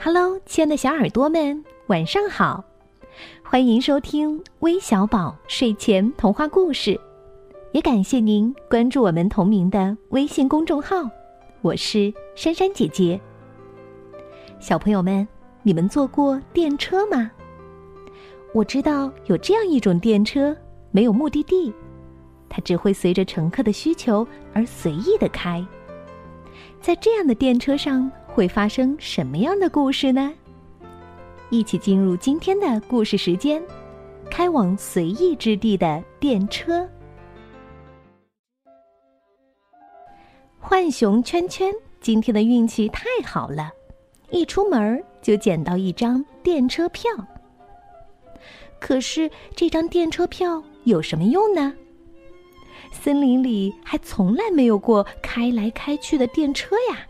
Hello，亲爱的小耳朵们，晚上好！欢迎收听微小宝睡前童话故事，也感谢您关注我们同名的微信公众号。我是珊珊姐姐。小朋友们，你们坐过电车吗？我知道有这样一种电车，没有目的地，它只会随着乘客的需求而随意的开。在这样的电车上会发生什么样的故事呢？一起进入今天的故事时间，开往随意之地的电车。浣熊圈圈今天的运气太好了，一出门就捡到一张电车票。可是这张电车票有什么用呢？森林里还从来没有过开来开去的电车呀。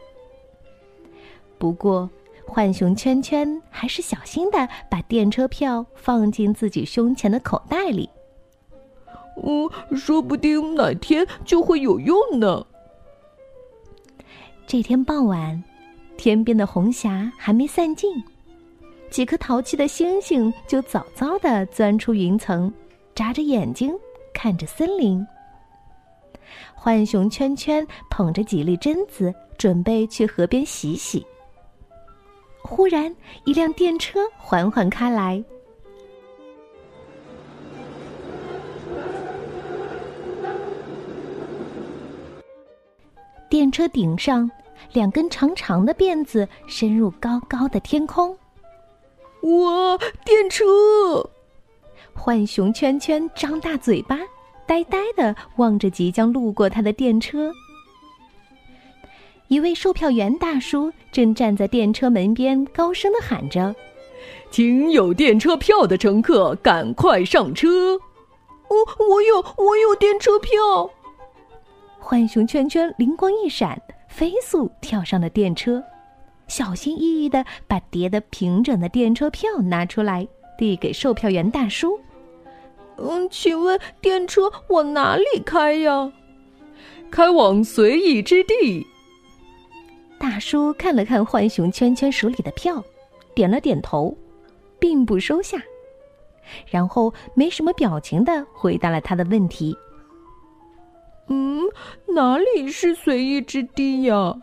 不过，浣熊圈圈还是小心的把电车票放进自己胸前的口袋里。嗯，说不定哪天就会有用呢。这天傍晚，天边的红霞还没散尽，几颗淘气的星星就早早的钻出云层，眨着眼睛看着森林。浣熊圈圈捧着几粒榛子，准备去河边洗洗。忽然，一辆电车缓缓开来。电车顶上，两根长长的辫子伸入高高的天空。哇！电车！浣熊圈圈张大嘴巴。呆呆的望着即将路过他的电车，一位售票员大叔正站在电车门边，高声的喊着：“请有电车票的乘客赶快上车！”“我我有我有电车票！”浣熊圈圈灵光一闪，飞速跳上了电车，小心翼翼的把叠得平整的电车票拿出来，递给售票员大叔。嗯，请问电车往哪里开呀？开往随意之地。大叔看了看浣熊圈圈手里的票，点了点头，并不收下，然后没什么表情的回答了他的问题。嗯，哪里是随意之地呀？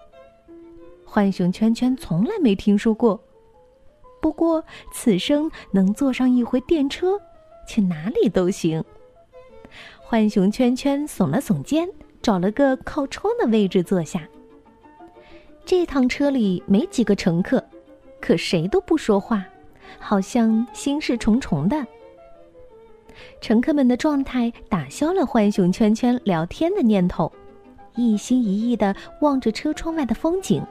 浣熊圈圈从来没听说过，不过此生能坐上一回电车。去哪里都行。浣熊圈圈耸了耸肩，找了个靠窗的位置坐下。这趟车里没几个乘客，可谁都不说话，好像心事重重的。乘客们的状态打消了浣熊圈圈聊天的念头，一心一意的望着车窗外的风景。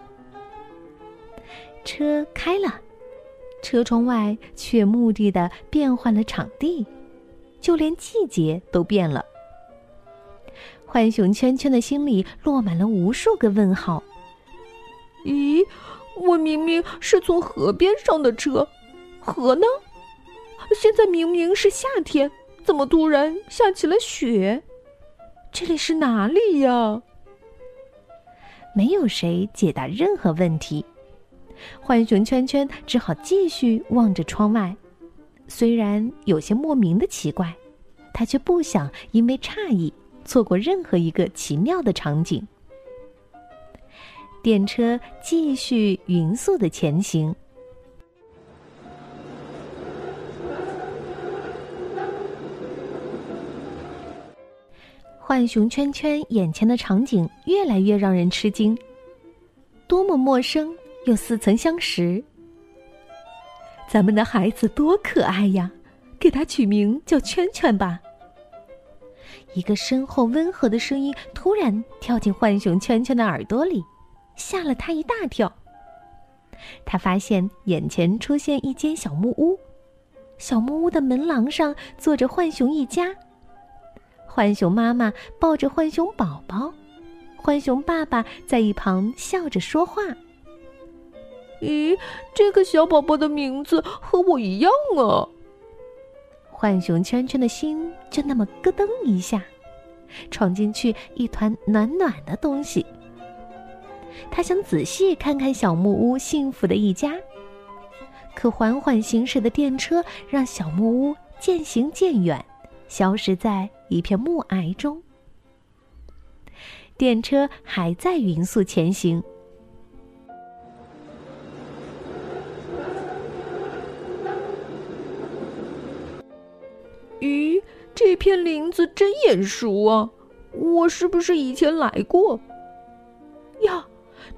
车开了。车窗外却目的的变换了场地，就连季节都变了。浣熊圈圈的心里落满了无数个问号。咦，我明明是从河边上的车，河呢？现在明明是夏天，怎么突然下起了雪？这里是哪里呀？没有谁解答任何问题。浣熊圈圈只好继续望着窗外，虽然有些莫名的奇怪，他却不想因为诧异错过任何一个奇妙的场景。电车继续匀速的前行，浣熊圈圈眼前的场景越来越让人吃惊，多么陌生！又似曾相识。咱们的孩子多可爱呀，给他取名叫圈圈吧。一个深厚温和的声音突然跳进浣熊圈圈的耳朵里，吓了他一大跳。他发现眼前出现一间小木屋，小木屋的门廊上坐着浣熊一家。浣熊妈妈抱着浣熊宝宝，浣熊爸爸在一旁笑着说话。咦，这个小宝宝的名字和我一样啊！浣熊圈圈的心就那么咯噔一下，闯进去一团暖暖的东西。他想仔细看看小木屋幸福的一家，可缓缓行驶的电车让小木屋渐行渐远，消失在一片暮霭中。电车还在匀速前行。咦，这片林子真眼熟啊！我是不是以前来过？呀，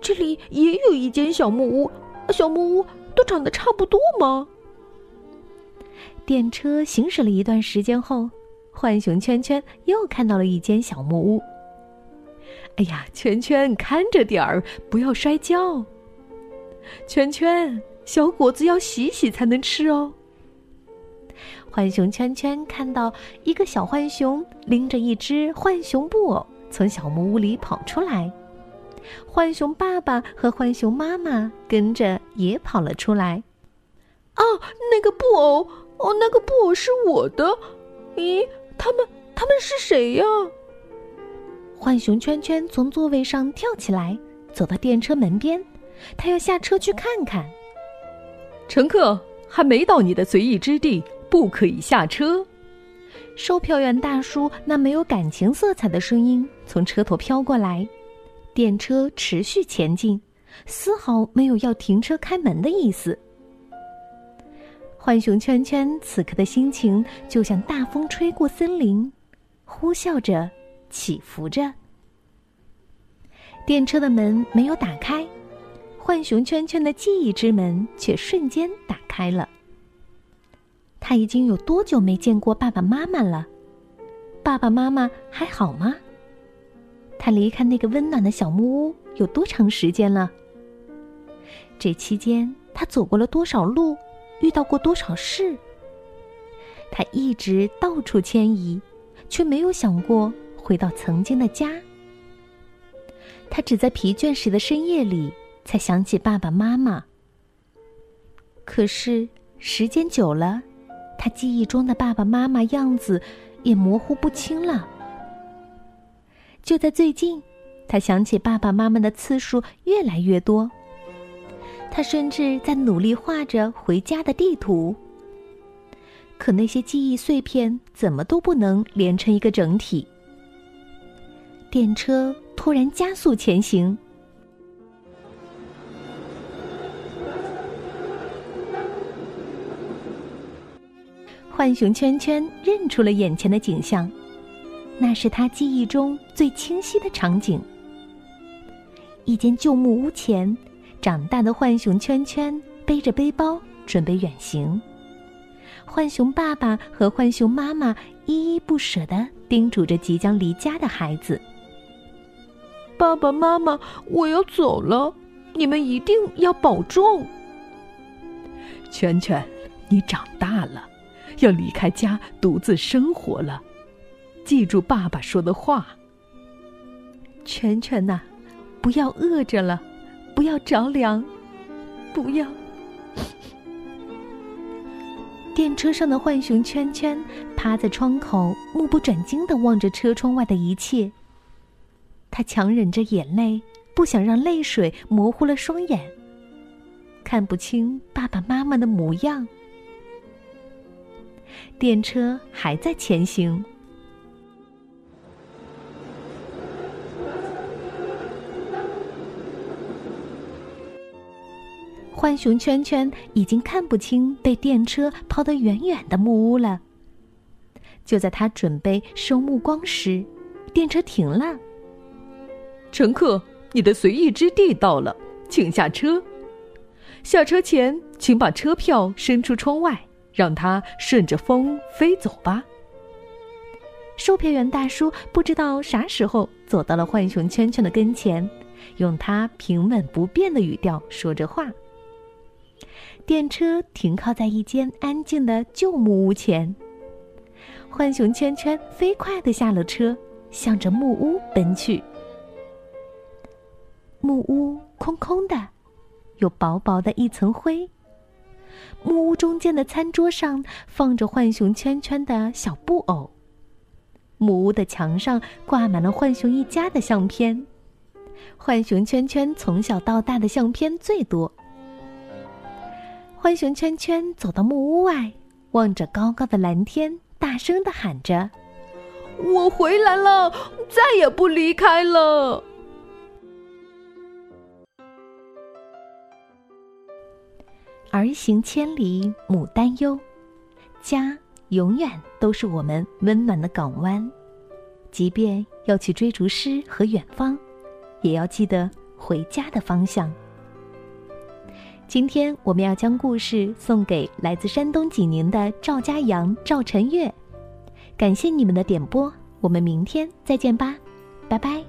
这里也有一间小木屋，小木屋都长得差不多吗？电车行驶了一段时间后，浣熊圈圈又看到了一间小木屋。哎呀，圈圈，看着点儿，不要摔跤。圈圈，小果子要洗洗才能吃哦。浣熊圈圈看到一个小浣熊拎着一只浣熊布偶从小木屋里跑出来，浣熊爸爸和浣熊妈妈跟着也跑了出来。哦，那个布偶，哦，那个布偶是我的。咦，他们，他们是谁呀？浣熊圈圈从座位上跳起来，走到电车门边，他要下车去看看。乘客还没到你的随意之地，不可以下车。售票员大叔那没有感情色彩的声音从车头飘过来。电车持续前进，丝毫没有要停车开门的意思。浣熊圈圈此刻的心情就像大风吹过森林，呼啸着。起伏着，电车的门没有打开，浣熊圈圈的记忆之门却瞬间打开了。他已经有多久没见过爸爸妈妈了？爸爸妈妈还好吗？他离开那个温暖的小木屋有多长时间了？这期间他走过了多少路，遇到过多少事？他一直到处迁移，却没有想过。回到曾经的家，他只在疲倦时的深夜里才想起爸爸妈妈。可是时间久了，他记忆中的爸爸妈妈样子也模糊不清了。就在最近，他想起爸爸妈妈的次数越来越多。他甚至在努力画着回家的地图。可那些记忆碎片怎么都不能连成一个整体。电车突然加速前行，浣熊圈圈认出了眼前的景象，那是他记忆中最清晰的场景。一间旧木屋前，长大的浣熊圈圈背着背包准备远行。浣熊爸爸和浣熊妈妈依依不舍的叮嘱着即将离家的孩子。爸爸妈妈，我要走了，你们一定要保重。圈圈，你长大了，要离开家独自生活了，记住爸爸说的话。圈圈呐，不要饿着了，不要着凉，不要。电车上的浣熊圈圈趴在窗口，目不转睛的望着车窗外的一切。他强忍着眼泪，不想让泪水模糊了双眼，看不清爸爸妈妈的模样。电车还在前行，浣熊圈圈已经看不清被电车抛得远远的木屋了。就在他准备收目光时，电车停了。乘客，你的随意之地到了，请下车。下车前，请把车票伸出窗外，让它顺着风飞走吧。售票员大叔不知道啥时候走到了浣熊圈圈的跟前，用他平稳不变的语调说着话。电车停靠在一间安静的旧木屋前，浣熊圈圈飞快地下了车，向着木屋奔去。木屋空空的，有薄薄的一层灰。木屋中间的餐桌上放着浣熊圈圈的小布偶。木屋的墙上挂满了浣熊一家的相片。浣熊圈圈从小到大的相片最多。浣熊圈圈走到木屋外，望着高高的蓝天，大声的喊着：“我回来了，再也不离开了。”儿行千里母担忧，家永远都是我们温暖的港湾。即便要去追逐诗和远方，也要记得回家的方向。今天我们要将故事送给来自山东济宁的赵家阳、赵晨月，感谢你们的点播，我们明天再见吧，拜拜。